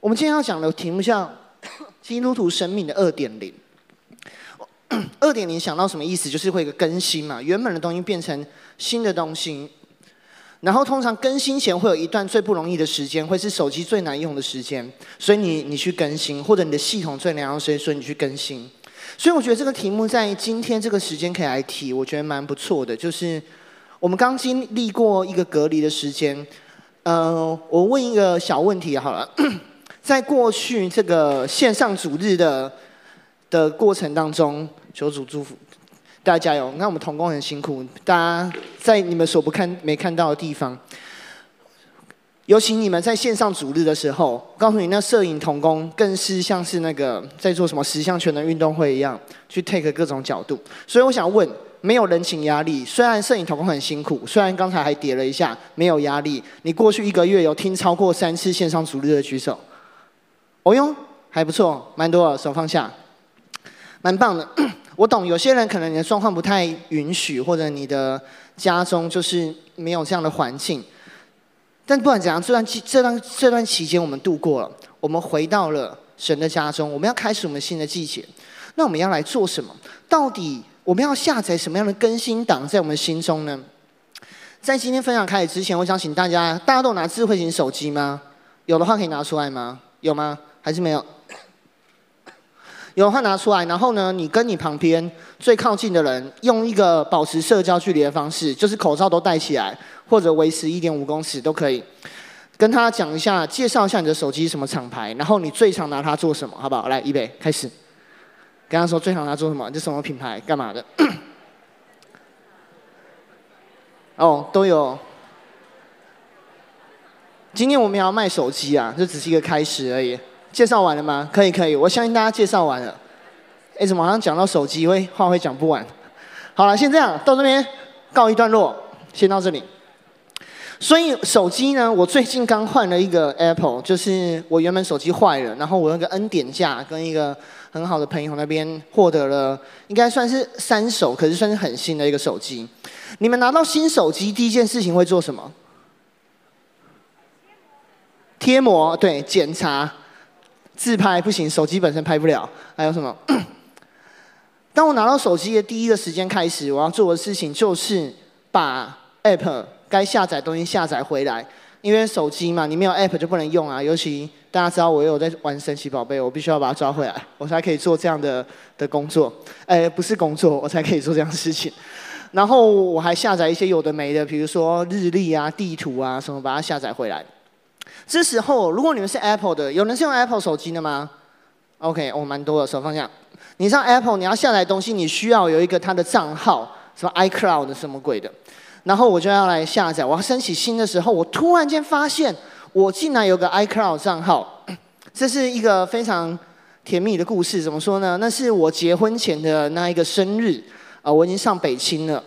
我们今天要讲的题目叫“基督徒生命的二点零”。二点零想到什么意思？就是会有一个更新嘛，原本的东西变成新的东西。然后通常更新前会有一段最不容易的时间，会是手机最难用的时间，所以你你去更新，或者你的系统最难用，所以说你去更新。所以我觉得这个题目在今天这个时间可以来提，我觉得蛮不错的。就是我们刚经历过一个隔离的时间，呃，我问一个小问题好了，在过去这个线上主日的的过程当中，求主祝福。大家加油！那我们同工很辛苦，大家在你们所不看、没看到的地方，尤其你们在线上主日的时候，告诉你，那摄影同工更是像是那个在做什么十项全能运动会一样，去 take 各种角度。所以我想问，没有人情压力，虽然摄影同工很辛苦，虽然刚才还叠了一下，没有压力。你过去一个月有听超过三次线上主日的举手？哦哟，还不错，蛮多，手放下，蛮棒的。我懂，有些人可能你的状况不太允许，或者你的家中就是没有这样的环境。但不管怎样，这段期这段这段期间我们度过了，我们回到了神的家中，我们要开始我们新的季节。那我们要来做什么？到底我们要下载什么样的更新档在我们心中呢？在今天分享开始之前，我想请大家，大家都拿智慧型手机吗？有的话可以拿出来吗？有吗？还是没有？有的话拿出来，然后呢，你跟你旁边最靠近的人，用一个保持社交距离的方式，就是口罩都戴起来，或者维持一点五公尺都可以，跟他讲一下，介绍一下你的手机什么厂牌，然后你最常拿它做什么，好不好？来，预备，开始。跟他说最常拿做什么，这什么品牌，干嘛的？哦，都有。今天我们也要卖手机啊，这只是一个开始而已。介绍完了吗？可以可以，我相信大家介绍完了。哎，怎么好像讲到手机会话会讲不完？好了，先这样，到这边告一段落，先到这里。所以手机呢，我最近刚换了一个 Apple，就是我原本手机坏了，然后我那个 N 点价跟一个很好的朋友那边获得了，应该算是三手，可是算是很新的一个手机。你们拿到新手机第一件事情会做什么？贴膜，对，检查。自拍不行，手机本身拍不了。还有什么？当我拿到手机的第一个时间开始，我要做的事情就是把 App 该下载东西下载回来。因为手机嘛，你没有 App 就不能用啊。尤其大家知道我有在玩神奇宝贝，我必须要把它抓回来，我才可以做这样的的工作。哎，不是工作，我才可以做这样的事情。然后我还下载一些有的没的，比如说日历啊、地图啊什么，把它下载回来。这时候，如果你们是 Apple 的，有人是用 Apple 手机的吗？OK，哦，蛮多的，手放下。你上 Apple，你要下载东西，你需要有一个它的账号，什么 iCloud 什么鬼的。然后我就要来下载，我要升起新的时候，我突然间发现，我竟然有个 iCloud 账号。这是一个非常甜蜜的故事，怎么说呢？那是我结婚前的那一个生日，啊，我已经上北京了。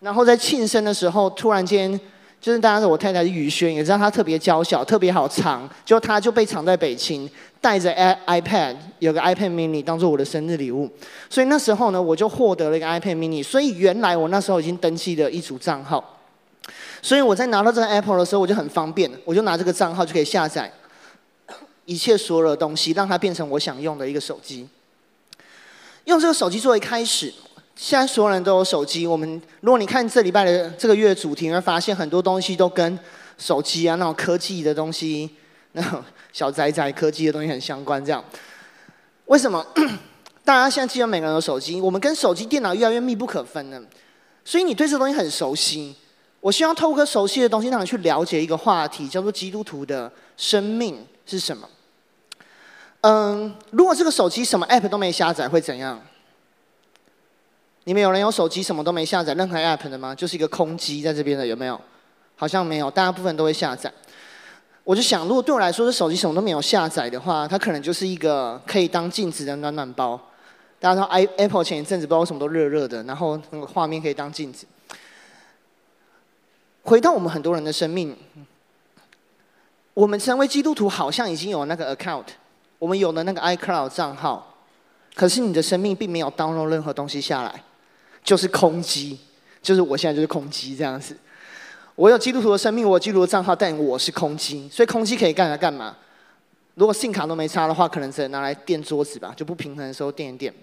然后在庆生的时候，突然间。就是大家知道我太太是宇轩，也知道她特别娇小，特别好藏，就她就被藏在北京，带着 iPad，有个 iPad mini 当做我的生日礼物，所以那时候呢，我就获得了一个 iPad mini，所以原来我那时候已经登记了一组账号，所以我在拿到这个 Apple 的时候，我就很方便，我就拿这个账号就可以下载一切所有的东西，让它变成我想用的一个手机，用这个手机作为开始。现在所有人都有手机。我们如果你看这礼拜的这个月的主题，你会发现很多东西都跟手机啊那种科技的东西，那种小宅宅科技的东西很相关。这样，为什么？大家现在基本每个人有手机，我们跟手机、电脑越来越密不可分了。所以你对这东西很熟悉。我希望透过熟悉的东西，让你去了解一个话题，叫做基督徒的生命是什么。嗯，如果这个手机什么 App 都没下载，会怎样？你们有人有手机什么都没下载任何 app 的吗？就是一个空机在这边的，有没有？好像没有，大部分都会下载。我就想，如果对我来说，这手机什么都没有下载的话，它可能就是一个可以当镜子的暖暖包。大家知道，i Apple 前一阵子不知道为什么都热热的，然后那个画面可以当镜子。回到我们很多人的生命，我们成为基督徒，好像已经有那个 account，我们有了那个 iCloud 账号，可是你的生命并没有 download 任何东西下来。就是空机，就是我现在就是空机这样子。我有基督徒的生命，我有基督徒的账号，但我是空机，所以空机可以干来干嘛？如果信卡都没插的话，可能只能拿来垫桌子吧，就不平衡的时候垫一垫。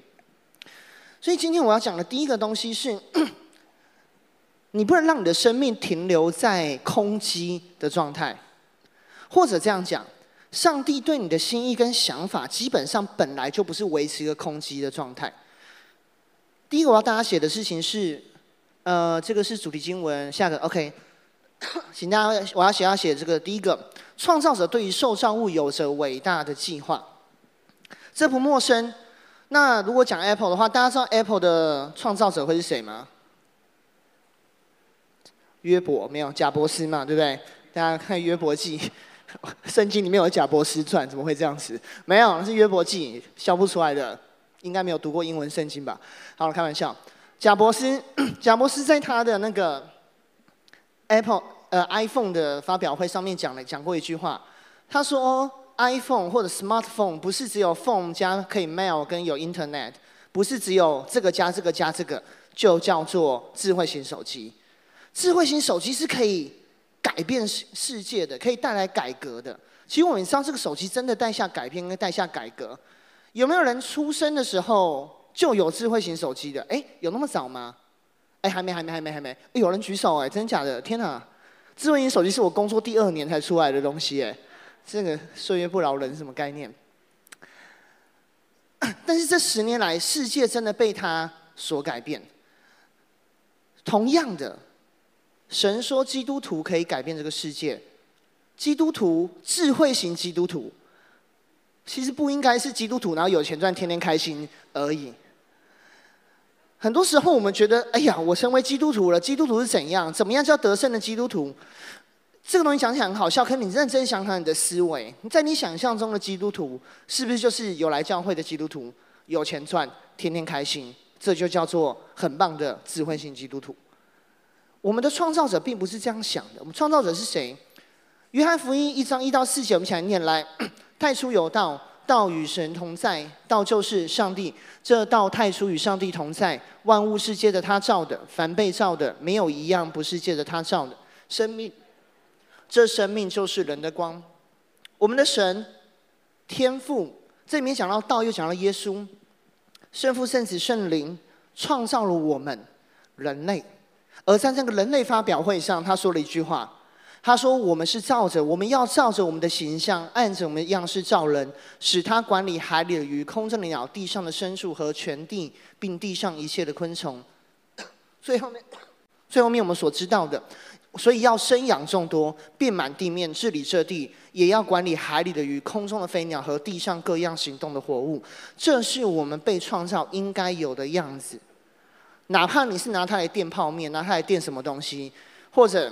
所以今天我要讲的第一个东西是，你不能让你的生命停留在空机的状态，或者这样讲，上帝对你的心意跟想法，基本上本来就不是维持一个空机的状态。第一个我要大家写的事情是，呃，这个是主题经文，下个 OK。请大家，我要写要写这个第一个，创造者对于受造物有着伟大的计划，这不陌生。那如果讲 Apple 的话，大家知道 Apple 的创造者会是谁吗？约伯没有，贾伯斯嘛，对不对？大家看约伯记，圣经里面有贾伯斯传，怎么会这样子？没有，是约伯记，笑不出来的，应该没有读过英文圣经吧？好了，开玩笑。贾伯斯，贾伯斯在他的那个。Apple 呃 iPhone 的发表会上面讲了讲过一句话，他说 iPhone 或者 Smartphone 不是只有 phone 加可以 mail 跟有 Internet，不是只有这个加这个加这个就叫做智慧型手机。智慧型手机是可以改变世世界的，可以带来改革的。其实我们知道这个手机真的带下改变跟带下改革。有没有人出生的时候就有智慧型手机的？哎，有那么早吗？哎，还没，还没，还没，还没。有人举手哎，真的假的？天哪！智慧型手机是我工作第二年才出来的东西哎，这个岁月不饶人什么概念？但是这十年来，世界真的被它所改变。同样的，神说基督徒可以改变这个世界。基督徒，智慧型基督徒，其实不应该是基督徒，然后有钱赚，天天开心而已。很多时候，我们觉得，哎呀，我成为基督徒了。基督徒是怎样？怎么样叫得胜的基督徒？这个东西讲起来很好笑，可是你认真想想你的思维，在你想象中的基督徒，是不是就是有来教会的基督徒，有钱赚，天天开心？这就叫做很棒的智慧型基督徒。我们的创造者并不是这样想的。我们创造者是谁？约翰福音一章一到四节，我们一起来念来。太初有道。道与神同在，道就是上帝。这道太初与上帝同在，万物是借着他造的，凡被造的，没有一样不是借着他造的。生命，这生命就是人的光。我们的神，天父，这里面讲到道，又讲到耶稣，圣父、圣子、圣灵，创造了我们人类。而在这个人类发表会上，他说了一句话。他说：“我们是照着，我们要照着我们的形象，按着我们的样式造人，使他管理海里的鱼、空中的鸟、地上的牲畜和全地，并地上一切的昆虫。”最后面，最后面我们所知道的，所以要生养众多，遍满地面，治理这地，也要管理海里的鱼、空中的飞鸟和地上各样行动的活物。这是我们被创造应该有的样子。哪怕你是拿它来垫泡面，拿它来垫什么东西，或者。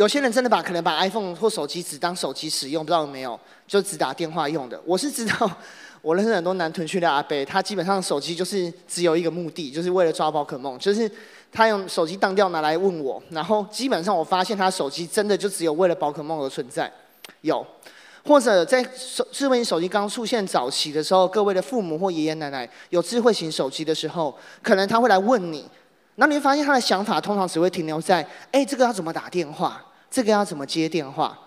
有些人真的把可能把 iPhone 或手机只当手机使用，不知道有没有，就只打电话用的。我是知道，我认识很多南屯区的阿伯，他基本上手机就是只有一个目的，就是为了抓宝可梦，就是他用手机当掉拿来问我，然后基本上我发现他手机真的就只有为了宝可梦而存在。有，或者在手智慧型手机刚出现早期的时候，各位的父母或爷爷奶奶有智慧型手机的时候，可能他会来问你，然后你会发现他的想法通常只会停留在，哎，这个要怎么打电话？这个要怎么接电话？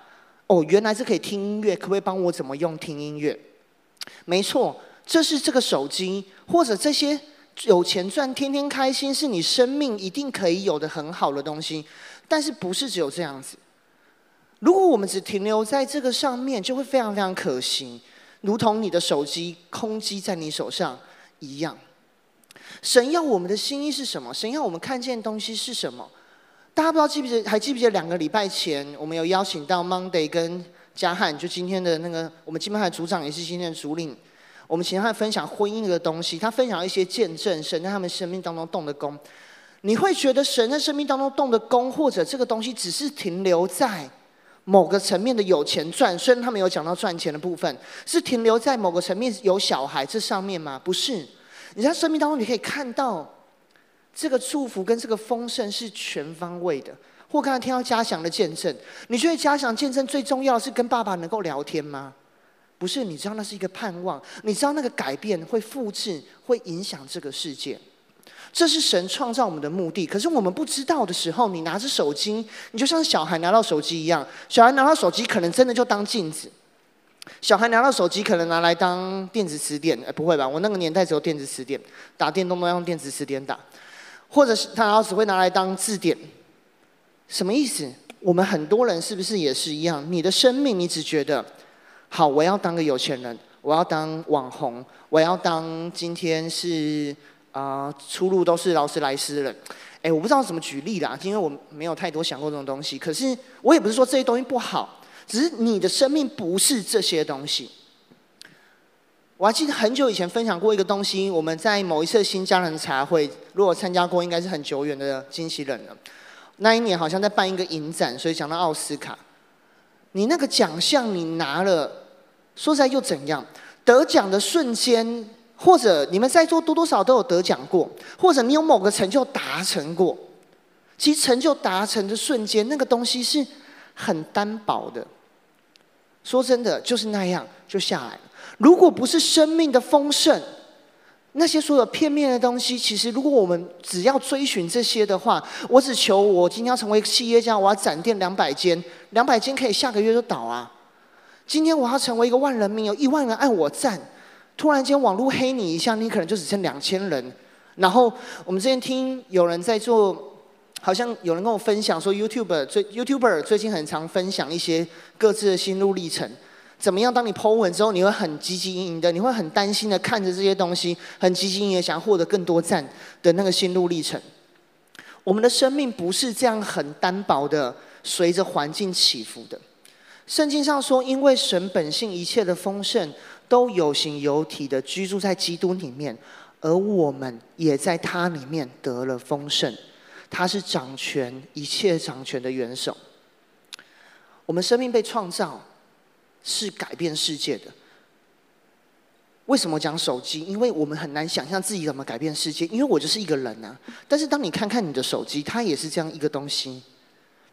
哦，原来是可以听音乐，可不可以帮我怎么用听音乐？没错，这是这个手机或者这些有钱赚、天天开心，是你生命一定可以有的很好的东西。但是不是只有这样子？如果我们只停留在这个上面，就会非常非常可惜，如同你的手机空机在你手上一样。神要我们的心意是什么？神要我们看见的东西是什么？大家不知道记不记得？还记不记得两个礼拜前，我们有邀请到 Monday 跟嘉汉，就今天的那个我们敬拜的组长，也是今天的主领。我们请他分享婚姻的东西，他分享一些见证，神在他们生命当中动的工。你会觉得神在生命当中动的工，或者这个东西只是停留在某个层面的有钱赚？虽然他们有讲到赚钱的部分，是停留在某个层面有小孩这上面吗？不是，你在生命当中你可以看到。这个祝福跟这个丰盛是全方位的。或刚才听到嘉祥的见证，你觉得嘉祥见证最重要的是跟爸爸能够聊天吗？不是，你知道那是一个盼望，你知道那个改变会复制，会影响这个世界。这是神创造我们的目的。可是我们不知道的时候，你拿着手机，你就像小孩拿到手机一样，小孩拿到手机可能真的就当镜子。小孩拿到手机，可能拿来当电子词典，哎，不会吧？我那个年代只有电子词典，打电动都要用电子词典打，或者是他只会拿来当字典，什么意思？我们很多人是不是也是一样？你的生命，你只觉得，好，我要当个有钱人，我要当网红，我要当今天是啊、出路都是劳斯莱斯人。哎，我不知道怎么举例啦，因为我没有太多想过这种东西。可是我也不是说这些东西不好。只是你的生命不是这些东西。我还记得很久以前分享过一个东西，我们在某一次新家人茶会，如果参加过，应该是很久远的惊喜人了。那一年好像在办一个影展，所以讲到奥斯卡。你那个奖项你拿了，说实在又怎样？得奖的瞬间，或者你们在座多多少都有得奖过，或者你有某个成就达成过。其实成就达成的瞬间，那个东西是。很单薄的，说真的，就是那样就下来了。如果不是生命的丰盛，那些所有片面的东西，其实如果我们只要追寻这些的话，我只求我今天要成为一个企业家，我要展店两百间，两百间可以下个月就倒啊。今天我要成为一个万人迷，有一万人按我赞，突然间网络黑你一下，你可能就只剩两千人。然后我们之前听有人在做。好像有人跟我分享说，YouTube 最 YouTuber 最近很常分享一些各自的心路历程。怎么样？当你剖文之后，你会很汲汲营营的，你会很担心的看着这些东西，很汲汲营营的想获得更多赞的那个心路历程。我们的生命不是这样很单薄的，随着环境起伏的。圣经上说，因为神本性一切的丰盛都有形有体的居住在基督里面，而我们也在他里面得了丰盛。他是掌权一切掌权的元首。我们生命被创造是改变世界的。为什么讲手机？因为我们很难想象自己怎么改变世界。因为我就是一个人啊。但是当你看看你的手机，它也是这样一个东西。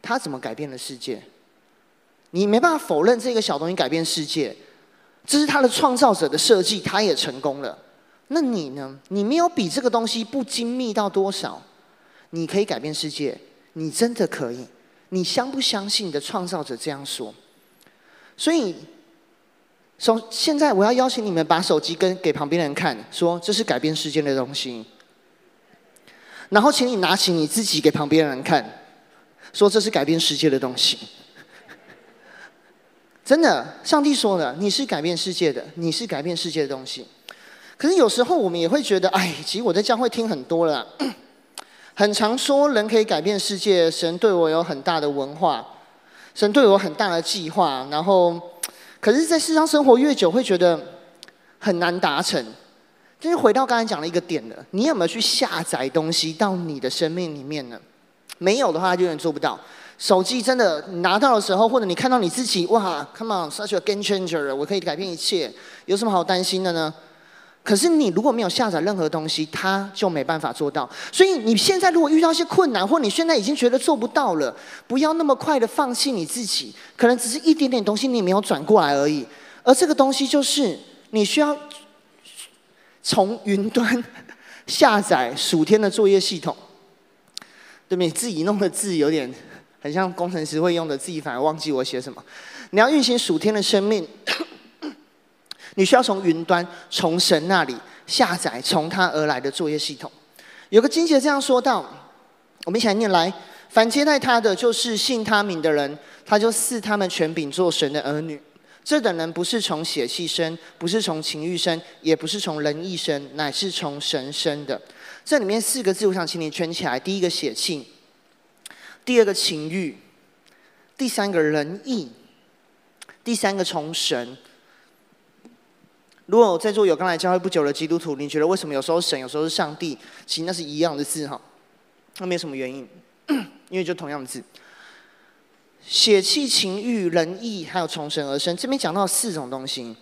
它怎么改变了世界？你没办法否认这个小东西改变世界。这是它的创造者的设计，它也成功了。那你呢？你没有比这个东西不精密到多少？你可以改变世界，你真的可以。你相不相信你的创造者这样说？所以，从现在我要邀请你们把手机跟给旁边的人看，说这是改变世界的东西。然后，请你拿起你自己给旁边的人看，说这是改变世界的东西。真的，上帝说了，你是改变世界的，你是改变世界的东西。可是有时候我们也会觉得，哎，其实我在教会听很多了。很常说人可以改变世界，神对我有很大的文化，神对我很大的计划。然后，可是，在世上生活越久，会觉得很难达成。就是回到刚才讲的一个点了，你有没有去下载东西到你的生命里面呢？没有的话，就永远做不到。手机真的拿到的时候，或者你看到你自己，哇，come on，such a game changer，我可以改变一切，有什么好担心的呢？可是你如果没有下载任何东西，他就没办法做到。所以你现在如果遇到一些困难，或你现在已经觉得做不到了，不要那么快的放弃你自己。可能只是一点点东西你没有转过来而已。而这个东西就是你需要从云端下载属天的作业系统。对不对？自己弄的字有点很像工程师会用的，自己反而忘记我写什么。你要运行属天的生命。你需要从云端，从神那里下载从他而来的作业系统。有个经节这样说道：我们一起来念来，凡接待他的，就是信他名的人，他就赐他们权柄做神的儿女。这等人不是从血气生，不是从情欲生，也不是从人意生，乃是从神生的。这里面四个字，我想请你圈起来：第一个血气，第二个情欲，第三个仁义，第三个从神。如果在座有刚来教会不久的基督徒，你觉得为什么有时候神，有时候是上帝？其实那是一样的字哈，那没有什么原因，因为就同样的字。血气、情欲、人意，还有从神而生，这边讲到四种东西。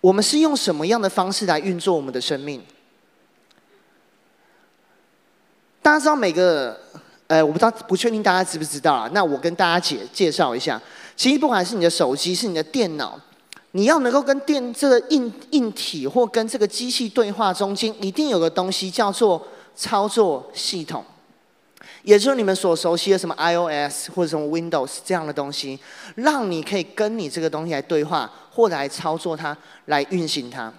我们是用什么样的方式来运作我们的生命？大家知道每个，呃，我不知道，不确定大家知不知道啊？那我跟大家介介绍一下，其实不管是你的手机，是你的电脑。你要能够跟电这个硬硬体或跟这个机器对话中间，一定有个东西叫做操作系统。也就是你们所熟悉的什么 iOS 或者什么 Windows 这样的东西，让你可以跟你这个东西来对话，或者来操作它，来运行它。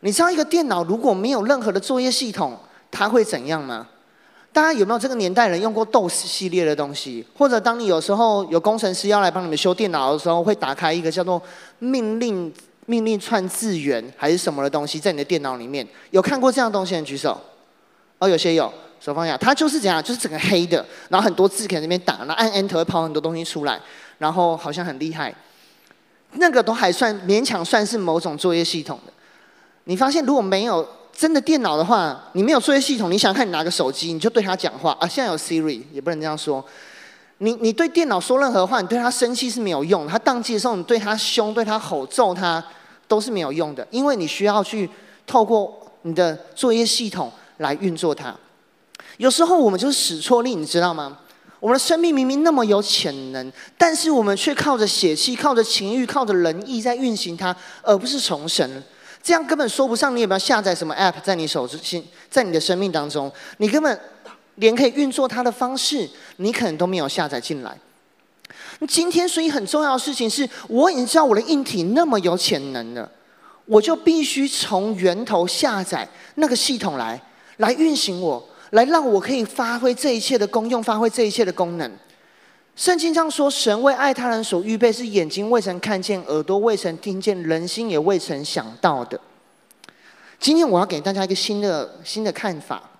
你知道一个电脑如果没有任何的作业系统，它会怎样吗？大家有没有这个年代人用过 DOS 系列的东西？或者当你有时候有工程师要来帮你们修电脑的时候，会打开一个叫做命令命令串字元还是什么的东西在你的电脑里面？有看过这样的东西的举手？哦，有些有，手放下。它就是这样，就是整个黑的，然后很多字可以在那边打，然后按 Enter 会跑很多东西出来，然后好像很厉害。那个都还算勉强算是某种作业系统的。你发现如果没有？真的电脑的话，你没有作业系统，你想看你拿个手机，你就对他讲话啊。现在有 Siri，也不能这样说。你你对电脑说任何话，你对他生气是没有用。他当机的时候，你对他凶、对他吼、揍他，都是没有用的，因为你需要去透过你的作业系统来运作它。有时候我们就是使错力，你知道吗？我们的生命明明那么有潜能，但是我们却靠着血气、靠着情欲、靠着仁义在运行它，而不是从神。这样根本说不上，你有没有下载什么 App 在你手心，在你的生命当中，你根本连可以运作它的方式，你可能都没有下载进来。今天，所以很重要的事情是，我已经知道我的硬体那么有潜能了，我就必须从源头下载那个系统来，来运行我，来让我可以发挥这一切的功用，发挥这一切的功能。圣经上说，神为爱他人所预备，是眼睛未曾看见，耳朵未曾听见，人心也未曾想到的。今天我要给大家一个新的新的看法。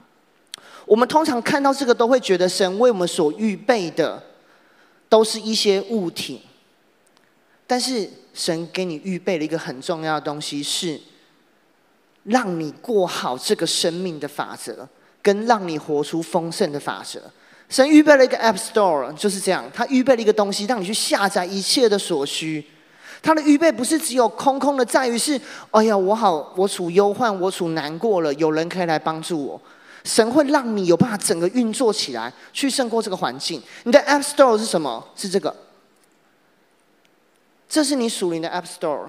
我们通常看到这个，都会觉得神为我们所预备的，都是一些物体。但是神给你预备了一个很重要的东西，是让你过好这个生命的法则，跟让你活出丰盛的法则。神预备了一个 App Store，就是这样。他预备了一个东西，让你去下载一切的所需。他的预备不是只有空空的，在于是，哎呀，我好，我处忧患，我处难过了，有人可以来帮助我。神会让你有办法整个运作起来，去胜过这个环境。你的 App Store 是什么？是这个。这是你属灵的 App Store。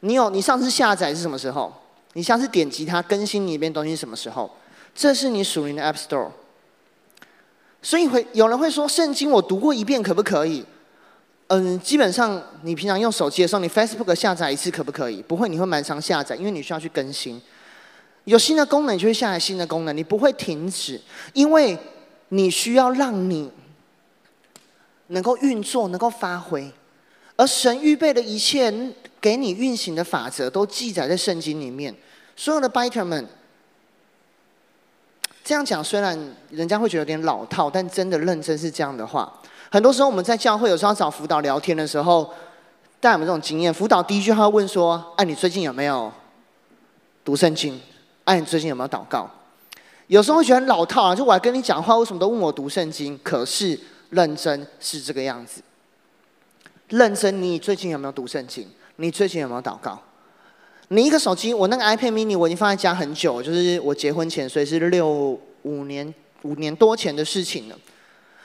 你有，你上次下载是什么时候？你上次点击它更新里面东西是什么时候？这是你属灵的 App Store。所以会有人会说，圣经我读过一遍可不可以？嗯，基本上你平常用手机的时候，你 Facebook 下载一次可不可以？不会，你会蛮常下载，因为你需要去更新。有新的功能，你就会下载新的功能，你不会停止，因为你需要让你能够运作，能够发挥。而神预备的一切给你运行的法则，都记载在圣经里面。所有的 Biter 们。这样讲虽然人家会觉得有点老套，但真的认真是这样的话。很多时候我们在教会有时候要找辅导聊天的时候，大家有有这种经验？辅导第一句话问说：“哎，你最近有没有读圣经？哎，你最近有没有祷告？”有时候会觉得老套啊，就我还跟你讲话，为什么都问我读圣经？可是认真是这个样子。认真，你最近有没有读圣经？你最近有没有祷告？你一个手机，我那个 iPad mini 我已经放在家很久，就是我结婚前，所以是六五年五年多前的事情了。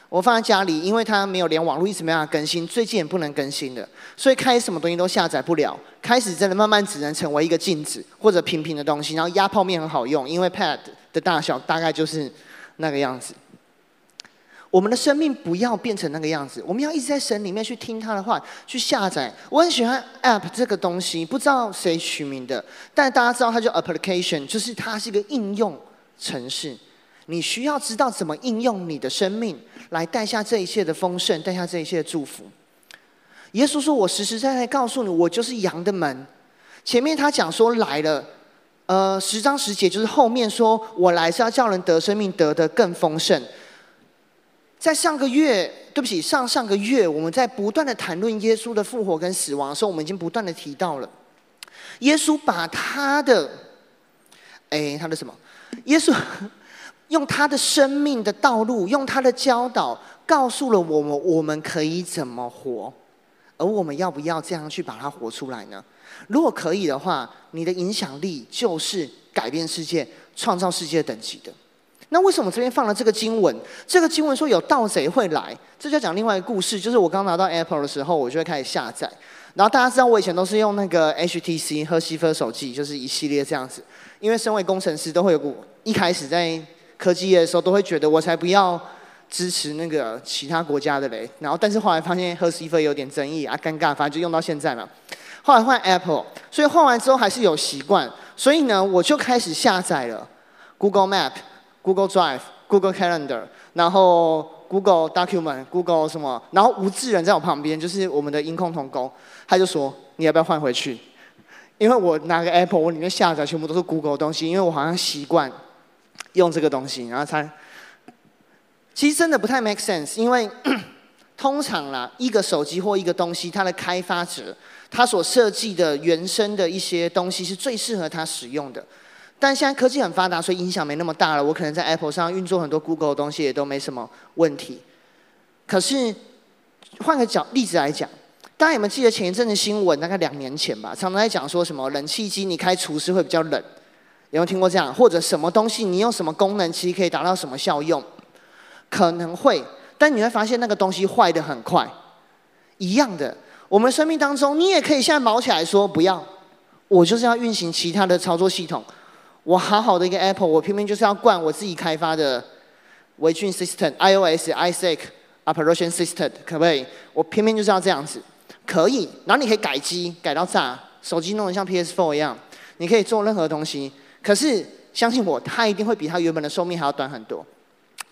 我放在家里，因为它没有连网络，一直没办法更新，最近也不能更新的，所以开什么东西都下载不了。开始真的慢慢只能成为一个镜子或者平平的东西，然后压泡面很好用，因为 Pad 的大小大概就是那个样子。我们的生命不要变成那个样子，我们要一直在神里面去听他的话，去下载。我很喜欢 App 这个东西，不知道谁取名的，但大家知道它叫 Application，就是它是一个应用程式。你需要知道怎么应用你的生命，来带下这一切的丰盛，带下这一切的祝福。耶稣说：“我实实在在告诉你，我就是羊的门。”前面他讲说来了，呃，十章十节就是后面说我来是要叫人得生命，得的更丰盛。在上个月，对不起，上上个月，我们在不断的谈论耶稣的复活跟死亡的时候，我们已经不断的提到了，耶稣把他的，哎，他的什么？耶稣 用他的生命的道路，用他的教导，告诉了我们我们可以怎么活，而我们要不要这样去把它活出来呢？如果可以的话，你的影响力就是改变世界、创造世界等级的。那为什么这边放了这个经文？这个经文说有盗贼会来，这就讲另外一个故事。就是我刚拿到 Apple 的时候，我就会开始下载。然后大家知道我以前都是用那个 HTC 和西方手机，就是一系列这样子。因为身为工程师，都会有股一开始在科技业的时候，都会觉得我才不要支持那个其他国家的嘞。然后，但是后来发现和 Cfer 有点争议啊，尴尬，反正就用到现在嘛。后来换 Apple，所以换完之后还是有习惯，所以呢，我就开始下载了 Google Map、Google Drive、Google Calendar，然后 Google Document、Google 什么，然后吴志仁在我旁边，就是我们的音控同工，他就说：“你要不要换回去？”因为我拿个 Apple，我里面下载全部都是 Google 的东西，因为我好像习惯用这个东西，然后才其实真的不太 make sense，因为 通常啦，一个手机或一个东西，它的开发者他所设计的原生的一些东西是最适合他使用的。但现在科技很发达，所以影响没那么大了。我可能在 Apple 上运作很多 Google 的东西也都没什么问题。可是换个角例子来讲。大家有没有记得前一阵子新闻？大概两年前吧，常常在讲说什么冷气机你开除湿会比较冷，有没有听过这样？或者什么东西你用什么功能其实可以达到什么效用？可能会，但你会发现那个东西坏得很快。一样的，我们生命当中，你也可以现在毛起来说不要，我就是要运行其他的操作系统。我好好的一个 Apple，我偏偏就是要灌我自己开发的微菌 System、iOS、Isaac Operation System，可不可以？我偏偏就是要这样子。可以，然后你可以改机改到炸，手机弄得像 PS4 一样，你可以做任何东西。可是相信我，它一定会比它原本的寿命还要短很多，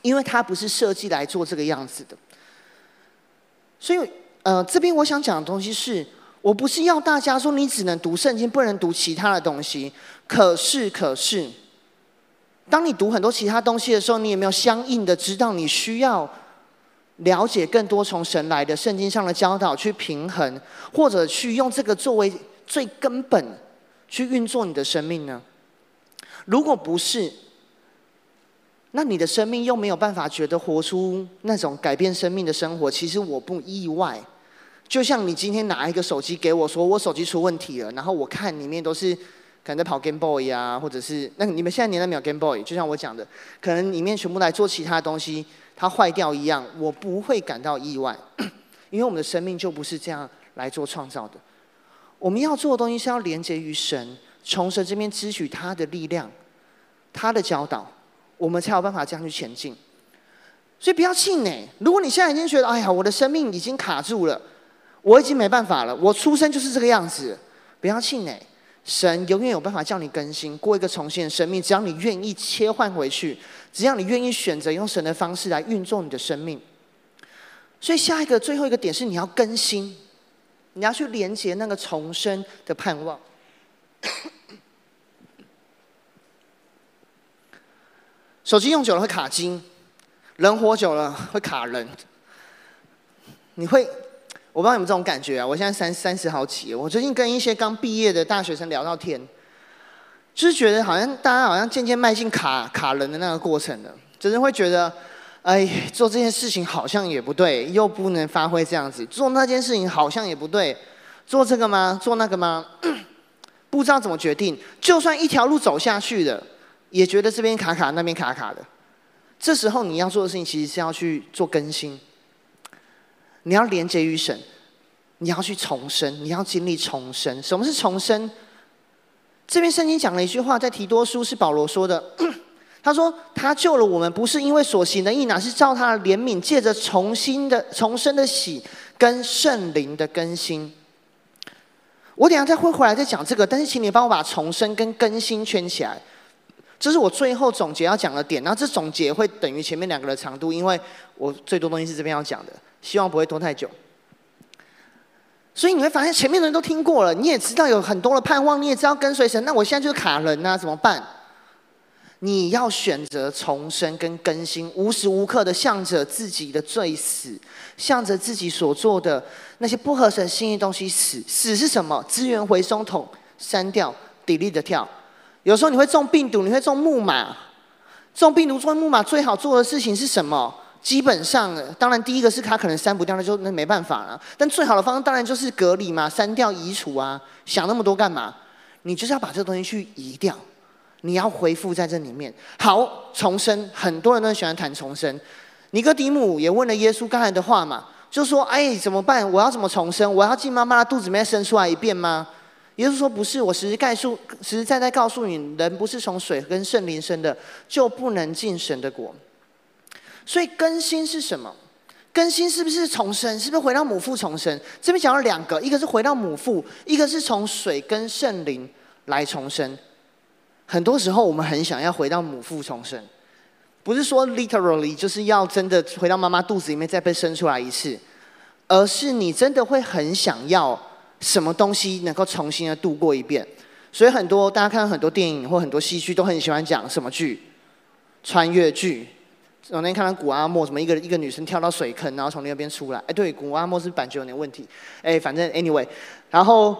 因为它不是设计来做这个样子的。所以，呃，这边我想讲的东西是，我不是要大家说你只能读圣经，不能读其他的东西。可是，可是，当你读很多其他东西的时候，你有没有相应的知道你需要？了解更多从神来的圣经上的教导，去平衡，或者去用这个作为最根本去运作你的生命呢？如果不是，那你的生命又没有办法觉得活出那种改变生命的生活。其实我不意外，就像你今天拿一个手机给我说，我手机出问题了，然后我看里面都是可能在跑 Game Boy 啊，或者是那你们现在年代没有 Game Boy，就像我讲的，可能里面全部来做其他东西。它坏掉一样，我不会感到意外，因为我们的生命就不是这样来做创造的。我们要做的东西是要连接于神，从神这边支取他的力量、他的教导，我们才有办法这样去前进。所以不要气馁。如果你现在已经觉得，哎呀，我的生命已经卡住了，我已经没办法了，我出生就是这个样子，不要气馁。神永远有办法叫你更新，过一个重新的生命。只要你愿意切换回去，只要你愿意选择用神的方式来运作你的生命。所以下一个最后一个点是你要更新，你要去连接那个重生的盼望。手机用久了会卡机，人活久了会卡人，你会。我不知道有没有这种感觉啊！我现在三三十好几，我最近跟一些刚毕业的大学生聊到天，就是觉得好像大家好像渐渐迈进卡卡人的那个过程了，就是会觉得，哎，做这件事情好像也不对，又不能发挥这样子；做那件事情好像也不对，做这个吗？做那个吗？不知道怎么决定。就算一条路走下去的，也觉得这边卡卡，那边卡卡的。这时候你要做的事情，其实是要去做更新。你要连接于神，你要去重生，你要经历重生。什么是重生？这边圣经讲了一句话，在提多书是保罗说的。他说：“他救了我们，不是因为所行的义，乃是照他的怜悯，借着重新的重生的喜跟圣灵的更新。”我等下再会回来再讲这个，但是请你帮我把重生跟更新圈起来。这是我最后总结要讲的点。那这总结会等于前面两个的长度，因为我最多东西是这边要讲的。希望不会拖太久，所以你会发现前面的人都听过了，你也知道有很多的盼望，你也知道跟随神。那我现在就是卡人呐，怎么办？你要选择重生跟更新，无时无刻的向着自己的罪死，向着自己所做的那些不合神心意的东西死。死是什么？资源回收桶删掉，delete 的跳。有时候你会中病毒，你会中木马。中病毒、中木马最好做的事情是什么？基本上，当然第一个是他可能删不掉，那就那没办法了。但最好的方式当然就是隔离嘛，删掉、移除啊。想那么多干嘛？你就是要把这个东西去移掉，你要恢复在这里面。好，重生，很多人都喜欢谈重生。尼哥底母也问了耶稣刚才的话嘛，就说：“哎，怎么办？我要怎么重生？我要进妈妈的肚子里面生出来一遍吗？”耶稣说：“不是，我实实告诉，实实在在告诉你，人不是从水跟圣灵生的，就不能进神的国。所以更新是什么？更新是不是重生？是不是回到母腹重生？这边讲到两个，一个是回到母腹，一个是从水跟圣灵来重生。很多时候，我们很想要回到母腹重生，不是说 literally 就是要真的回到妈妈肚子里面再被生出来一次，而是你真的会很想要。”什么东西能够重新的度过一遍？所以很多大家看很多电影或很多戏剧都很喜欢讲什么剧？穿越剧。昨天看到古阿莫，什么一个一个女生跳到水坑，然后从那边出来。哎，对，古阿莫是版权有点问题。哎，反正 anyway，然后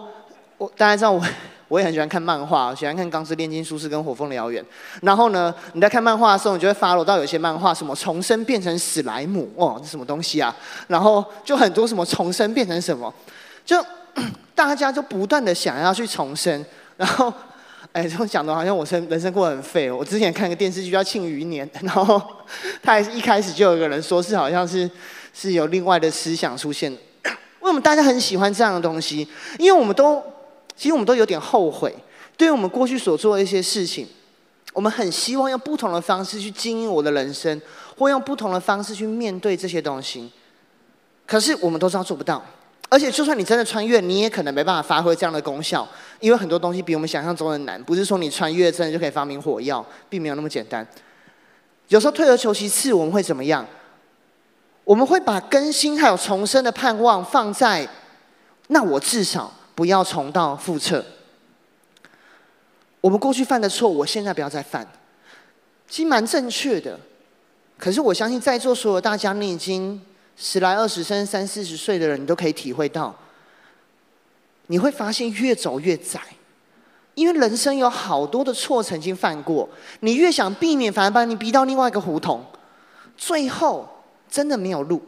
我大家知道我我也很喜欢看漫画，喜欢看《钢之炼金术师》跟《火凤燎原》。然后呢，你在看漫画的时候，你就会 follow 到有些漫画什么重生变成史莱姆，哦，这什么东西啊？然后就很多什么重生变成什么，就。大家就不断的想要去重生，然后，哎，就讲的好像我生人生过得很废哦。我之前看个电视剧叫《庆余年》，然后他还是一开始就有一个人说是好像是是有另外的思想出现。为什么大家很喜欢这样的东西？因为我们都其实我们都有点后悔，对于我们过去所做的一些事情，我们很希望用不同的方式去经营我的人生，或用不同的方式去面对这些东西。可是我们都知道做不到。而且，就算你真的穿越，你也可能没办法发挥这样的功效，因为很多东西比我们想象中的难。不是说你穿越真的就可以发明火药，并没有那么简单。有时候退而求其次，我们会怎么样？我们会把更新还有重生的盼望放在，那我至少不要重蹈覆辙。我们过去犯的错，我现在不要再犯，其实蛮正确的。可是我相信在座所有大家，你已经。十来二十甚至三四十岁的人，你都可以体会到，你会发现越走越窄，因为人生有好多的错曾经犯过，你越想避免，反而把你逼到另外一个胡同，最后真的没有路，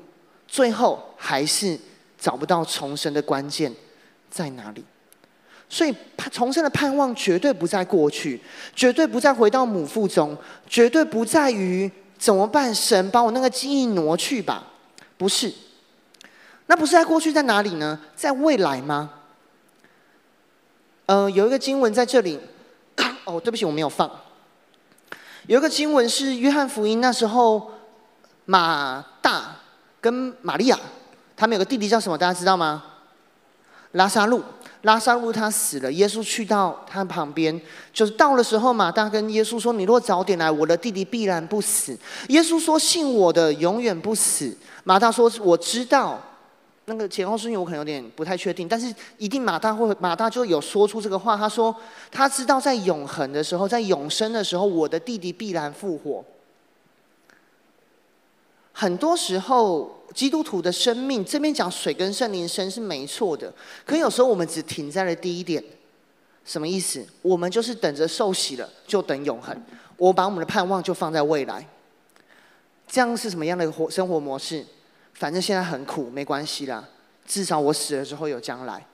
最后还是找不到重生的关键在哪里。所以重生的盼望绝对不在过去，绝对不再回到母腹中，绝对不在于怎么办？神把我那个记忆挪去吧。不是，那不是在过去，在哪里呢？在未来吗？呃，有一个经文在这里。哦，对不起，我没有放。有一个经文是约翰福音，那时候马大跟玛利亚，他们有个弟弟叫什么？大家知道吗？拉撒路。拉撒路他死了，耶稣去到他旁边，就是到的时候，马大跟耶稣说：“你若早点来，我的弟弟必然不死。”耶稣说：“信我的，永远不死。”马大说：“我知道。”那个前后顺序我可能有点不太确定，但是一定马大会马大就有说出这个话。他说：“他知道在永恒的时候，在永生的时候，我的弟弟必然复活。”很多时候。基督徒的生命，这边讲水跟圣灵生是没错的，可有时候我们只停在了第一点，什么意思？我们就是等着受洗了，就等永恒。我把我们的盼望就放在未来，这样是什么样的活生活模式？反正现在很苦，没关系啦，至少我死了之后有将来。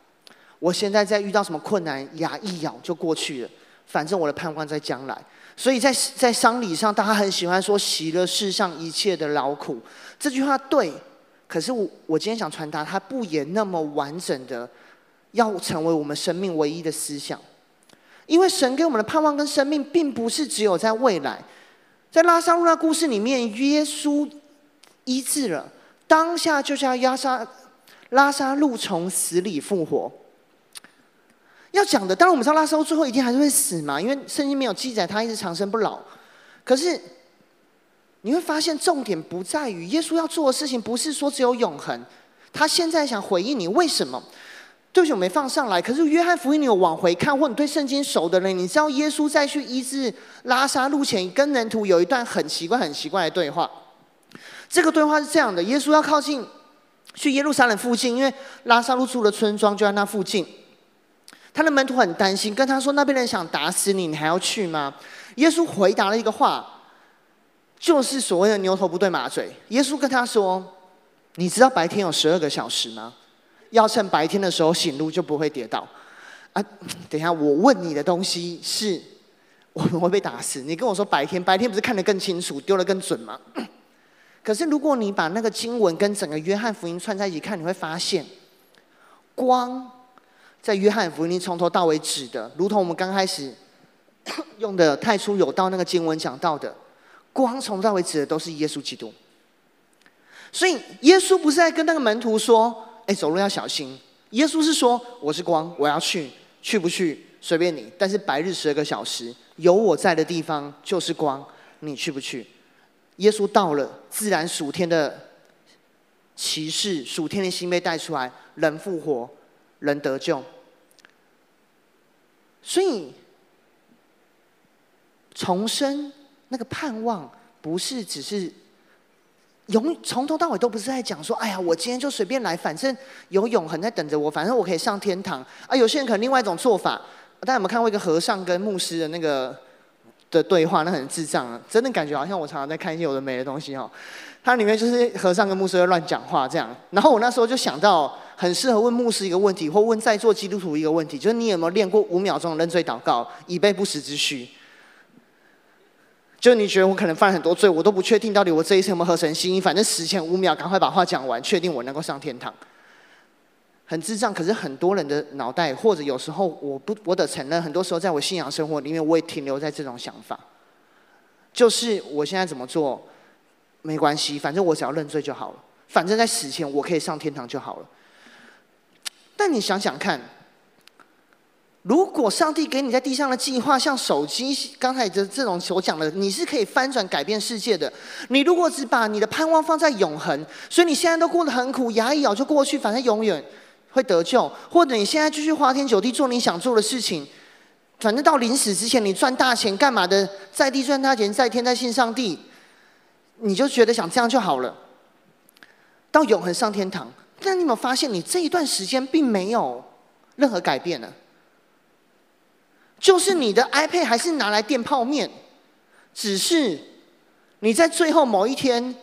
我现在在遇到什么困难，牙一咬就过去了，反正我的盼望在将来。所以在在丧礼上，大家很喜欢说“喜乐世上一切的劳苦”，这句话对。可是我我今天想传达，它不也那么完整的，要成为我们生命唯一的思想，因为神给我们的盼望跟生命，并不是只有在未来。在拉撒路那故事里面，耶稣医治了当下，就叫亚撒拉沙路从死里复活。要讲的，当然我们知道拉撒路最后一定还是会死嘛，因为圣经没有记载他一直长生不老。可是。你会发现重点不在于耶稣要做的事情，不是说只有永恒。他现在想回应你，为什么？对不起，我没放上来。可是约翰福音，你有往回看，或你对圣经熟的人，你知道耶稣在去医治拉撒路前，跟门徒有一段很奇怪、很奇怪的对话。这个对话是这样的：耶稣要靠近去耶路撒冷附近，因为拉撒路住的村庄就在那附近。他的门徒很担心，跟他说：“那边人想打死你，你还要去吗？”耶稣回答了一个话。就是所谓的牛头不对马嘴。耶稣跟他说：“你知道白天有十二个小时吗？要趁白天的时候醒路，就不会跌倒。”啊，等一下，我问你的东西是，我们会被打死。你跟我说白天，白天不是看得更清楚，丢得更准吗？可是如果你把那个经文跟整个约翰福音串在一起看，你会发现，光在约翰福音从头到尾指的，如同我们刚开始 用的太初有道那个经文讲到的，光从头到尾指的都是耶稣基督。所以耶稣不是在跟那个门徒说：“哎，走路要小心。”耶稣是说：“我是光，我要去，去不去随便你。但是白日十二个小时，有我在的地方就是光，你去不去？”耶稣到了，自然属天的启示，属天的心被带出来，人复活。人得救，所以重生那个盼望，不是只是永从头到尾都不是在讲说，哎呀，我今天就随便来，反正有永恒在等着我，反正我可以上天堂。啊，有些人可能另外一种做法，大家有没有看过一个和尚跟牧师的那个的对话？那很智障啊，真的感觉好像我常常在看一些有的没的东西哦。它里面就是和尚跟牧师在乱讲话这样，然后我那时候就想到。很适合问牧师一个问题，或问在座基督徒一个问题，就是你有没有练过五秒钟的认罪祷告，以备不时之需？就你觉得我可能犯很多罪，我都不确定到底我这一次有没有合神心意，反正死前五秒赶快把话讲完，确定我能够上天堂。很智障，可是很多人的脑袋，或者有时候我不我得承认，很多时候在我信仰生活里面，我也停留在这种想法，就是我现在怎么做没关系，反正我只要认罪就好了，反正在死前我可以上天堂就好了。但你想想看，如果上帝给你在地上的计划，像手机刚才的这种所讲的，你是可以翻转改变世界的。你如果只把你的盼望放在永恒，所以你现在都过得很苦，牙一咬就过去，反正永远会得救。或者你现在继续花天酒地做你想做的事情，反正到临死之前你赚大钱干嘛的？在地赚大钱，在天在信上帝，你就觉得想这样就好了，到永恒上天堂。但你有没有发现，你这一段时间并没有任何改变呢？就是你的 iPad 还是拿来垫泡面，只是你在最后某一天，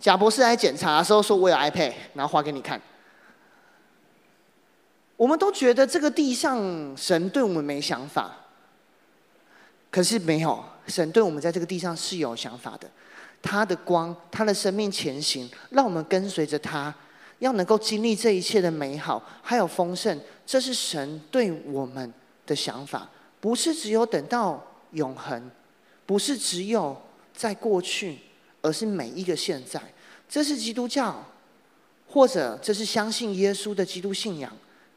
贾博士来检查的时候说：“我有 iPad，然后画给你看。”我们都觉得这个地上神对我们没想法，可是没有，神对我们在这个地上是有想法的。他的光，他的生命前行，让我们跟随着他。要能够经历这一切的美好，还有丰盛，这是神对我们的想法，不是只有等到永恒，不是只有在过去，而是每一个现在。这是基督教，或者这是相信耶稣的基督信仰，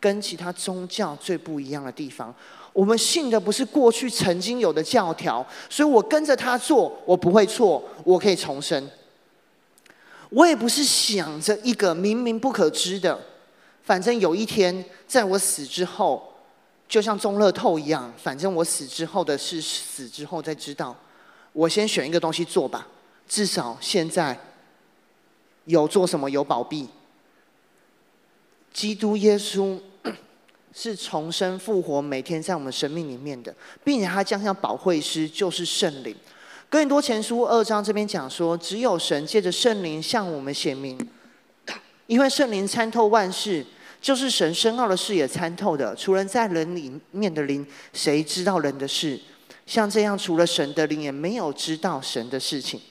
跟其他宗教最不一样的地方。我们信的不是过去曾经有的教条，所以我跟着他做，我不会错，我可以重生。我也不是想着一个明明不可知的，反正有一天在我死之后，就像中乐透一样，反正我死之后的事，死之后再知道。我先选一个东西做吧，至少现在有做什么有保庇。基督耶稣是重生复活，每天在我们生命里面的，并且他将像保惠师，就是圣灵。哥林多前书二章这边讲说，只有神借着圣灵向我们显明，因为圣灵参透万事，就是神深奥的事也参透的。除了在人里面的灵，谁知道人的事？像这样，除了神的灵，也没有知道神的事情。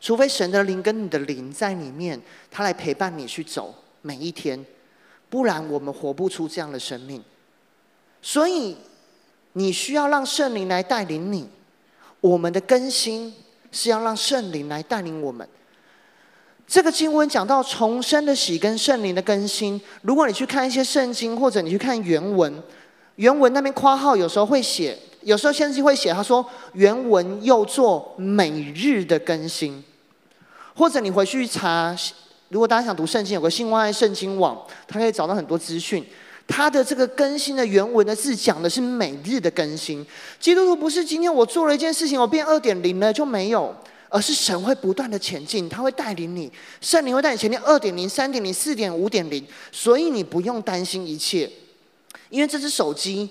除非神的灵跟你的灵在里面，他来陪伴你去走每一天，不然我们活不出这样的生命。所以，你需要让圣灵来带领你。我们的更新是要让圣灵来带领我们。这个经文讲到重生的喜跟圣灵的更新。如果你去看一些圣经，或者你去看原文，原文那边括号有时候会写，有时候圣经会写，他说原文又做每日的更新。或者你回去查，如果大家想读圣经，有个新万爱圣经网，他可以找到很多资讯。他的这个更新的原文的字讲的是每日的更新。基督徒不是今天我做了一件事情，我变二点零了就没有，而是神会不断的前进，他会带领你，圣灵会带你前进二点零、三点零、四点五点零，所以你不用担心一切，因为这只手机，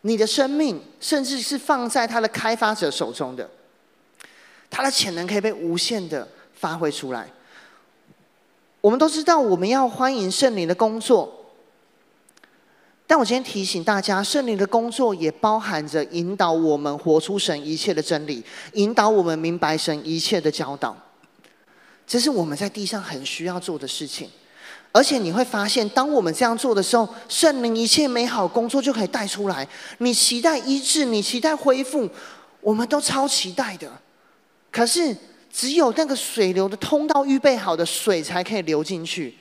你的生命甚至是放在它的开发者手中的，它的潜能可以被无限的发挥出来。我们都知道，我们要欢迎圣灵的工作。但我今天提醒大家，圣灵的工作也包含着引导我们活出神一切的真理，引导我们明白神一切的教导。这是我们在地上很需要做的事情。而且你会发现，当我们这样做的时候，圣灵一切美好工作就可以带出来。你期待医治，你期待恢复，我们都超期待的。可是，只有那个水流的通道预备好的水才可以流进去。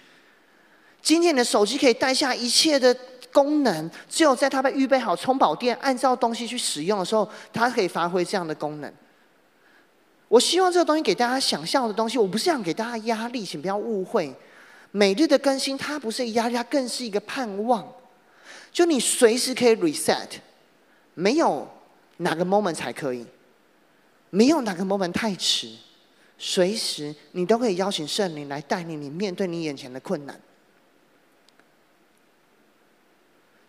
今天你的手机可以带下一切的功能，只有在它被预备好充饱电，按照东西去使用的时候，它可以发挥这样的功能。我希望这个东西给大家想象的东西，我不是想给大家压力，请不要误会。每日的更新，它不是压力，它更是一个盼望。就你随时可以 reset，没有哪个 moment 才可以，没有哪个 moment 太迟，随时你都可以邀请圣灵来带领你面对你眼前的困难。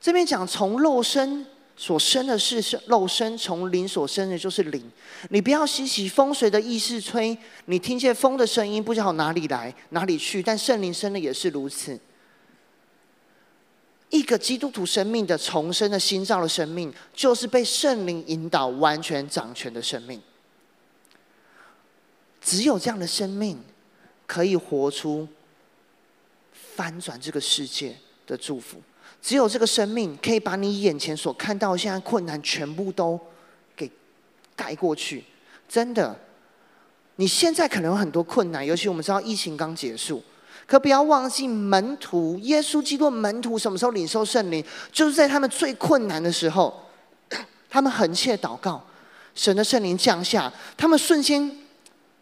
这边讲从肉身。所生的是肉身，从灵所生的就是灵。你不要吸起风随的意识吹，你听见风的声音，不知道哪里来哪里去。但圣灵生的也是如此。一个基督徒生命的重生的新造的生命，就是被圣灵引导、完全掌权的生命。只有这样的生命，可以活出翻转这个世界的祝福。只有这个生命可以把你眼前所看到现在困难全部都给盖过去。真的，你现在可能有很多困难，尤其我们知道疫情刚结束，可不要忘记门徒，耶稣基督门徒什么时候领受圣灵？就是在他们最困难的时候，他们横切祷告，神的圣灵降下，他们瞬间。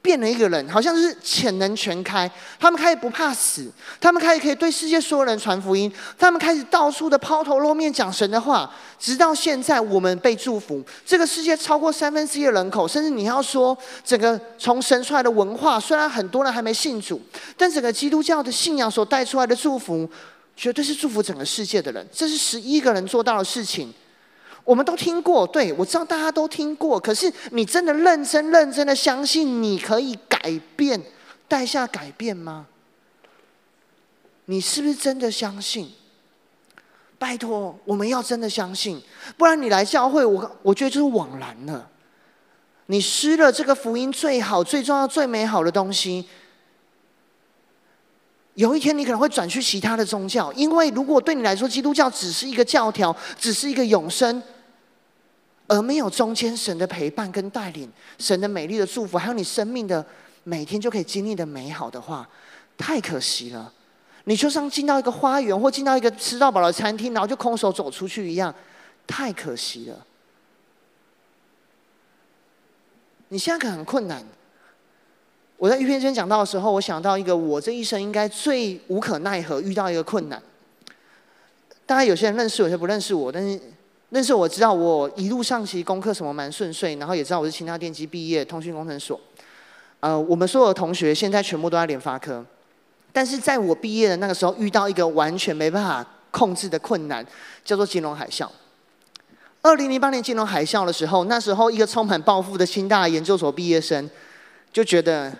变了一个人，好像是潜能全开。他们开始不怕死，他们开始可以对世界所有人传福音，他们开始到处的抛头露面讲神的话。直到现在，我们被祝福。这个世界超过三分之一的人口，甚至你要说整个从神出来的文化，虽然很多人还没信主，但整个基督教的信仰所带出来的祝福，绝对是祝福整个世界的人。这是十一个人做到的事情。我们都听过，对，我知道大家都听过。可是你真的认真认真的相信你可以改变，带下改变吗？你是不是真的相信？拜托，我们要真的相信，不然你来教会，我我觉得就是枉然了。你失了这个福音最好、最重要、最美好的东西。有一天，你可能会转去其他的宗教，因为如果对你来说，基督教只是一个教条，只是一个永生，而没有中间神的陪伴跟带领，神的美丽的祝福，还有你生命的每天就可以经历的美好的话，太可惜了。你就像进到一个花园，或进到一个吃到饱的餐厅，然后就空手走出去一样，太可惜了。你现在可能很困难。我在预片间讲到的时候，我想到一个我这一生应该最无可奈何遇到一个困难。大概有些人认识，有些不认识我，但是认识我知道我一路上其实功课什么蛮顺遂，然后也知道我是清大电机毕业，通讯工程所。呃，我们所有的同学现在全部都在联发科，但是在我毕业的那个时候，遇到一个完全没办法控制的困难，叫做金融海啸。二零零八年金融海啸的时候，那时候一个充满抱负的清大研究所毕业生就觉得。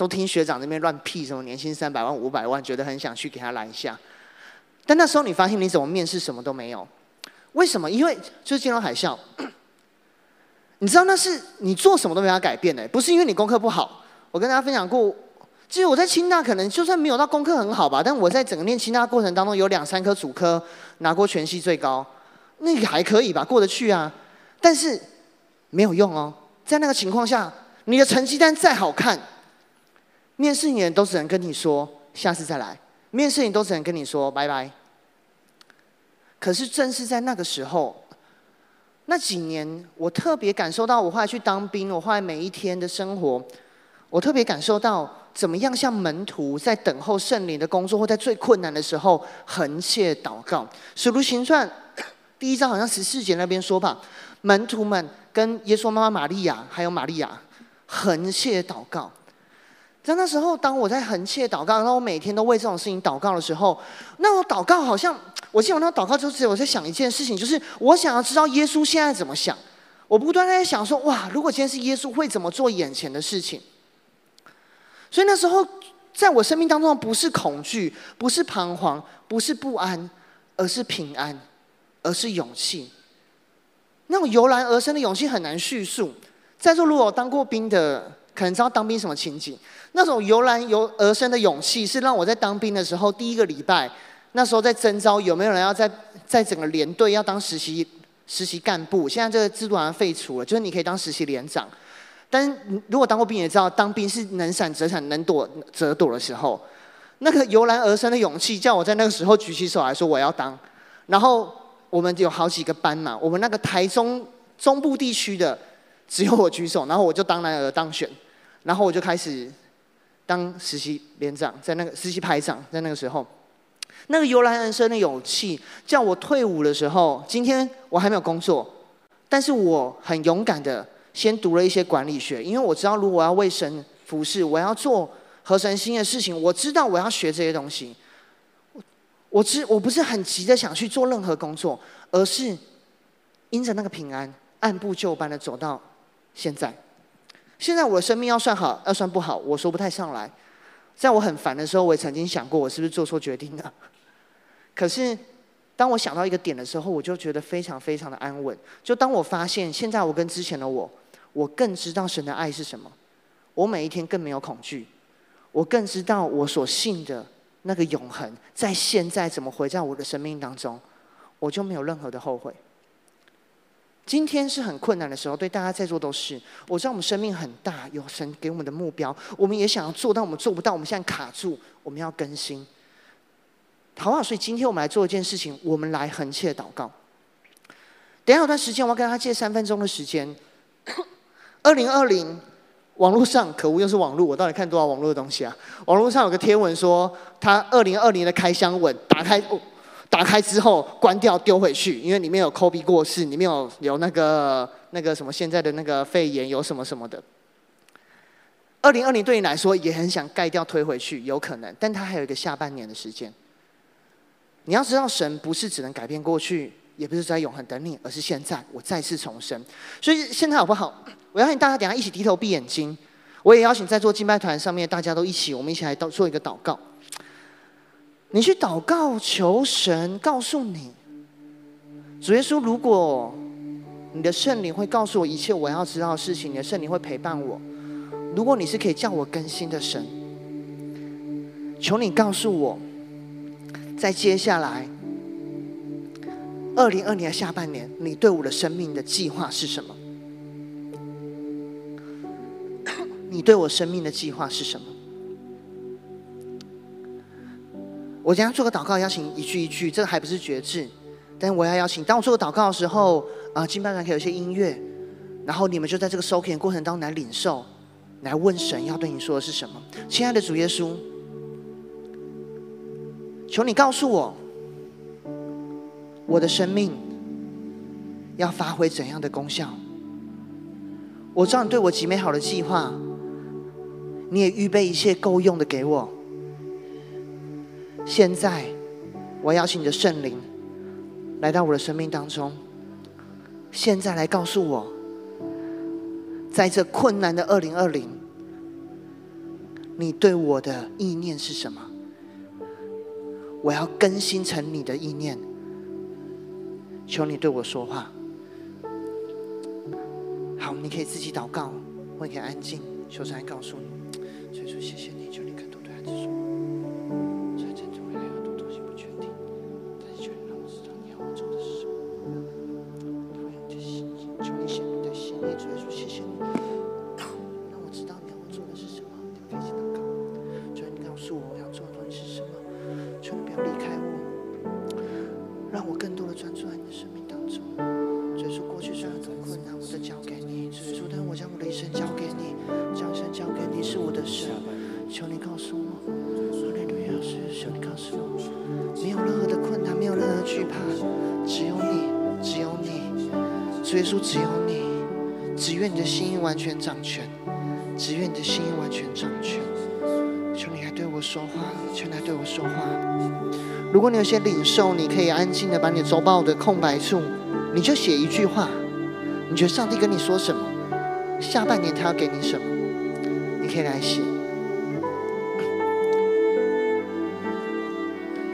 都听学长那边乱屁什么年薪三百万五百万，觉得很想去给他来一下。但那时候你发现你怎么面试什么都没有，为什么？因为就是金融海啸。你知道那是你做什么都没法改变的，不是因为你功课不好。我跟大家分享过，其实我在清大可能就算没有到功课很好吧，但我在整个念清大过程当中有两三科主科拿过全系最高，那个还可以吧，过得去啊。但是没有用哦，在那个情况下，你的成绩单再好看。面试你都只能跟你说下次再来，面试你都只能跟你说拜拜。可是正是在那个时候，那几年，我特别感受到，我后来去当兵，我后来每一天的生活，我特别感受到怎么样像门徒在等候圣灵的工作，或在最困难的时候横切祷告。使徒行传第一章好像十四节那边说吧，门徒们跟耶稣妈妈玛利亚还有玛利亚横切祷告。在那时候，当我在恒切祷告，然后我每天都为这种事情祷告的时候，那我祷告好像，我记得我那祷告就是我在想一件事情，就是我想要知道耶稣现在怎么想。我不断在想说，哇，如果今天是耶稣，会怎么做眼前的事情？所以那时候，在我生命当中，不是恐惧，不是彷徨，不是不安，而是平安，而是勇气。那种油然而生的勇气很难叙述。在座如果当过兵的。可能知道当兵什么情景。那种油然由而生的勇气，是让我在当兵的时候第一个礼拜，那时候在征召有没有人要在在整个连队要当实习实习干部。现在这个制度好像废除了，就是你可以当实习连长。但是如果当过兵也知道，当兵是能闪则闪，能躲则躲的时候。那个油然而生的勇气，叫我在那个时候举起手来说我要当。然后我们有好几个班嘛，我们那个台中中部地区的只有我举手，然后我就当然而当选，然后我就开始。当实习连长，在那个实习排长，在那个时候，那个由来而生的勇气，叫我退伍的时候，今天我还没有工作，但是我很勇敢的先读了一些管理学，因为我知道如果我要为神服侍，我要做合神心的事情，我知道我要学这些东西。我知我不是很急的想去做任何工作，而是因着那个平安，按部就班的走到现在。现在我的生命要算好，要算不好，我说不太上来。在我很烦的时候，我也曾经想过，我是不是做错决定了？可是，当我想到一个点的时候，我就觉得非常非常的安稳。就当我发现，现在我跟之前的我，我更知道神的爱是什么，我每一天更没有恐惧，我更知道我所信的那个永恒，在现在怎么回在我的生命当中，我就没有任何的后悔。今天是很困难的时候，对大家在座都是。我知道我们生命很大，有神给我们的目标，我们也想要做到，我们做不到，我们现在卡住，我们要更新。好不好？所以今天我们来做一件事情，我们来恒切祷告。等下有段时间，我要跟他借三分钟的时间。二零二零，网络上可恶，又是网络，我到底看多少网络的东西啊？网络上有个贴文说，他二零二零的开箱文打开。哦打开之后关掉丢回去，因为里面有 Kobe 过世，里面有有那个那个什么现在的那个肺炎有什么什么的。二零二零对你来说也很想盖掉推回去，有可能，但它还有一个下半年的时间。你要知道，神不是只能改变过去，也不是在永恒等你，而是现在我再次重生。所以现在好不好？我邀请大家等下一起低头闭眼睛，我也邀请在座敬拜团上面大家都一起，我们一起来做一个祷告。你去祷告，求神告诉你，主耶稣，如果你的圣灵会告诉我一切我要知道的事情，你的圣灵会陪伴我。如果你是可以叫我更新的神，求你告诉我，在接下来二零二零的下半年，你对我的生命的计划是什么？你对我生命的计划是什么？我今天做个祷告，邀请一句一句，这个还不是绝志，但我要邀请。当我做个祷告的时候，啊，敬拜团可以有一些音乐，然后你们就在这个收 o 的过程当中来领受，来问神要对你说的是什么。亲爱的主耶稣，求你告诉我，我的生命要发挥怎样的功效？我知道你对我极美好的计划，你也预备一切够用的给我。现在，我邀请你的圣灵来到我的生命当中。现在来告诉我，在这困难的二零二零，你对我的意念是什么？我要更新成你的意念。求你对我说话。好，你可以自己祷告，我也可以安静，求神来告诉你。所以说，谢谢你，求你更多对孩子说。如果你有些领受，你可以安静的把你周报的空白处，你就写一句话。你觉得上帝跟你说什么？下半年他要给你什么？你可以来写。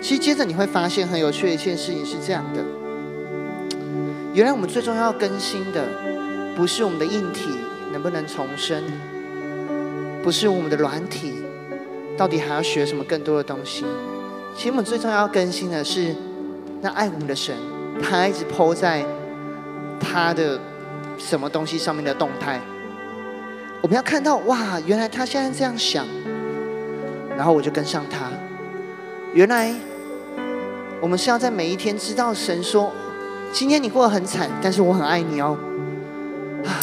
其实接着你会发现很有趣的一件事情是这样的。原来我们最重要要更新的，不是我们的硬体能不能重生，不是我们的软体，到底还要学什么更多的东西？其实我们最重要更新的是，那爱我们的神，他一直抛在他的什么东西上面的动态。我们要看到哇，原来他现在这样想，然后我就跟上他。原来我们是要在每一天知道神说，今天你过得很惨，但是我很爱你哦。啊，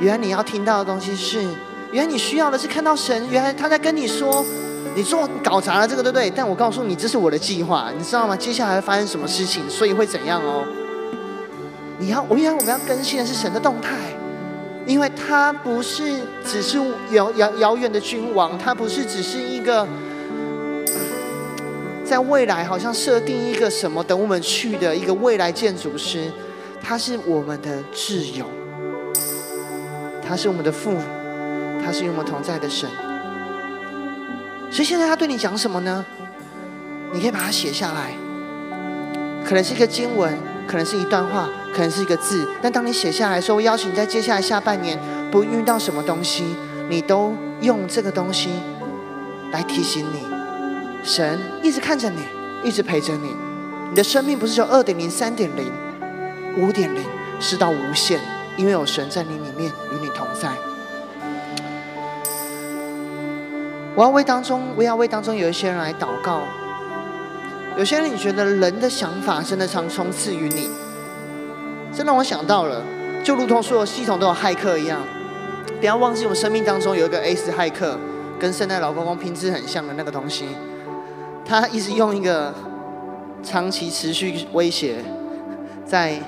原来你要听到的东西是，原来你需要的是看到神，原来他在跟你说，你做搞砸了这个对不对？但我告诉你，这是我的计划，你知道吗？接下来会发生什么事情，所以会怎样哦？你要，我原来我们要更新的是神的动态。因为他不是只是遥遥遥远的君王，他不是只是一个在未来好像设定一个什么等我们去的一个未来建筑师，他是我们的挚友，他是我们的父，他是与我们同在的神。所以现在他对你讲什么呢？你可以把它写下来，可能是一个经文，可能是一段话。可能是一个字，但当你写下来的时候，我邀请你在接下来下半年，不遇到什么东西，你都用这个东西来提醒你，神一直看着你，一直陪着你。你的生命不是说二点零、三点零、五点零，是到无限，因为有神在你里面与你同在。我要为当中，我要为当中有一些人来祷告。有些人你觉得人的想法真的常冲刺于你。这让我想到了，就如同所有系统都有骇客一样，不要忘记我们生命当中有一个 S 骇客，跟圣诞老公公品质很像的那个东西，他一直用一个长期持续威胁，在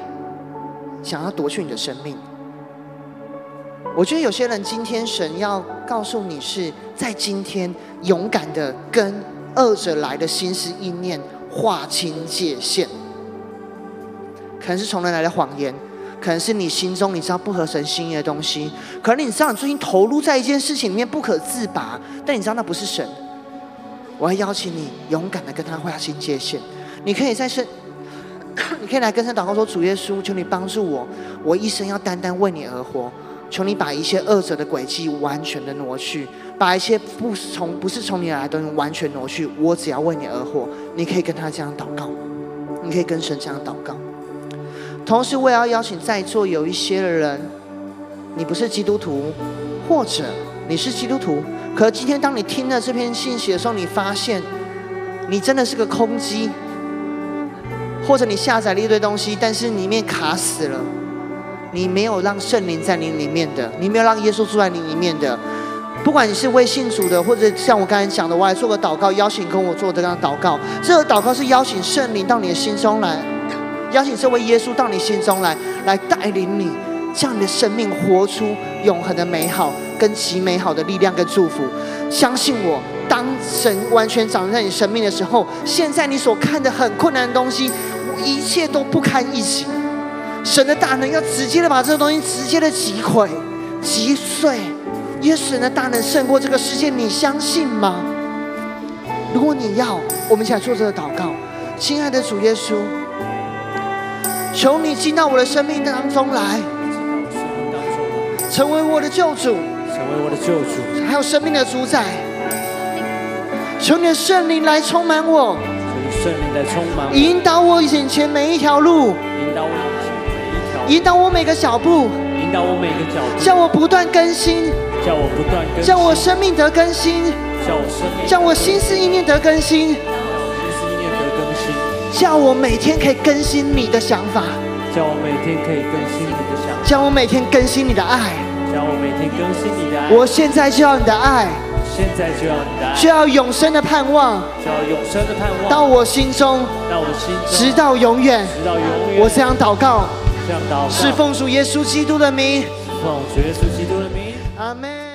想要夺去你的生命。我觉得有些人今天神要告诉你是在今天勇敢的跟恶者来的心思意念划清界限。可能是从人来的谎言，可能是你心中你知道不合神心意的东西，可能你知道你最近投入在一件事情里面不可自拔，但你知道那不是神。我要邀请你勇敢的跟他划清界限。你可以在圣，你可以来跟他祷告说：主耶稣，求你帮助我，我一生要单单为你而活。求你把一些恶者的诡计完全的挪去，把一些不从不是从你来的东西完全挪去。我只要为你而活。你可以跟他这样祷告，你可以跟神这样祷告。同时，我也要邀请在座有一些的人，你不是基督徒，或者你是基督徒，可今天当你听了这篇信息的时候，你发现你真的是个空机，或者你下载了一堆东西，但是里面卡死了，你没有让圣灵在你里面的，你没有让耶稣住在你里面的，不管你是为信主的，或者像我刚才讲的，我来做个祷告，邀请跟我做这样祷告，这个祷告是邀请圣灵到你的心中来。邀请这位耶稣到你心中来，来带领你，让你的生命活出永恒的美好跟极美好的力量跟祝福。相信我，当神完全掌在你生命的时候，现在你所看的很困难的东西，一切都不堪一击。神的大能要直接的把这个东西直接的击溃、击碎。因为神的大能胜过这个世界，你相信吗？如果你要，我们一起来做这个祷告。亲爱的主耶稣。求你进到我的生命当中来，成为我的救主，成为我的救主，还有生命的主宰。求你的圣灵来充满我，求你圣灵来充满我，引导我眼前每一条路，引导我引导我每个脚步，引导我每个脚步，叫我不断更新，叫我不断更新，叫我生命得更新，叫我生命，叫我心思意念得更新。叫我每天可以更新你的想法，叫我每天可以更新你的想法，叫我每天更新你的爱，叫我每天更新你的爱。我现在就要你的爱，现在就要你的爱，需要永生的盼望，需要永生的盼望到我心中，到我心中，直到永远，直到永远。我这样祷告，这样祷告，是奉主耶稣基督的名，奉主耶稣基督的名，阿门。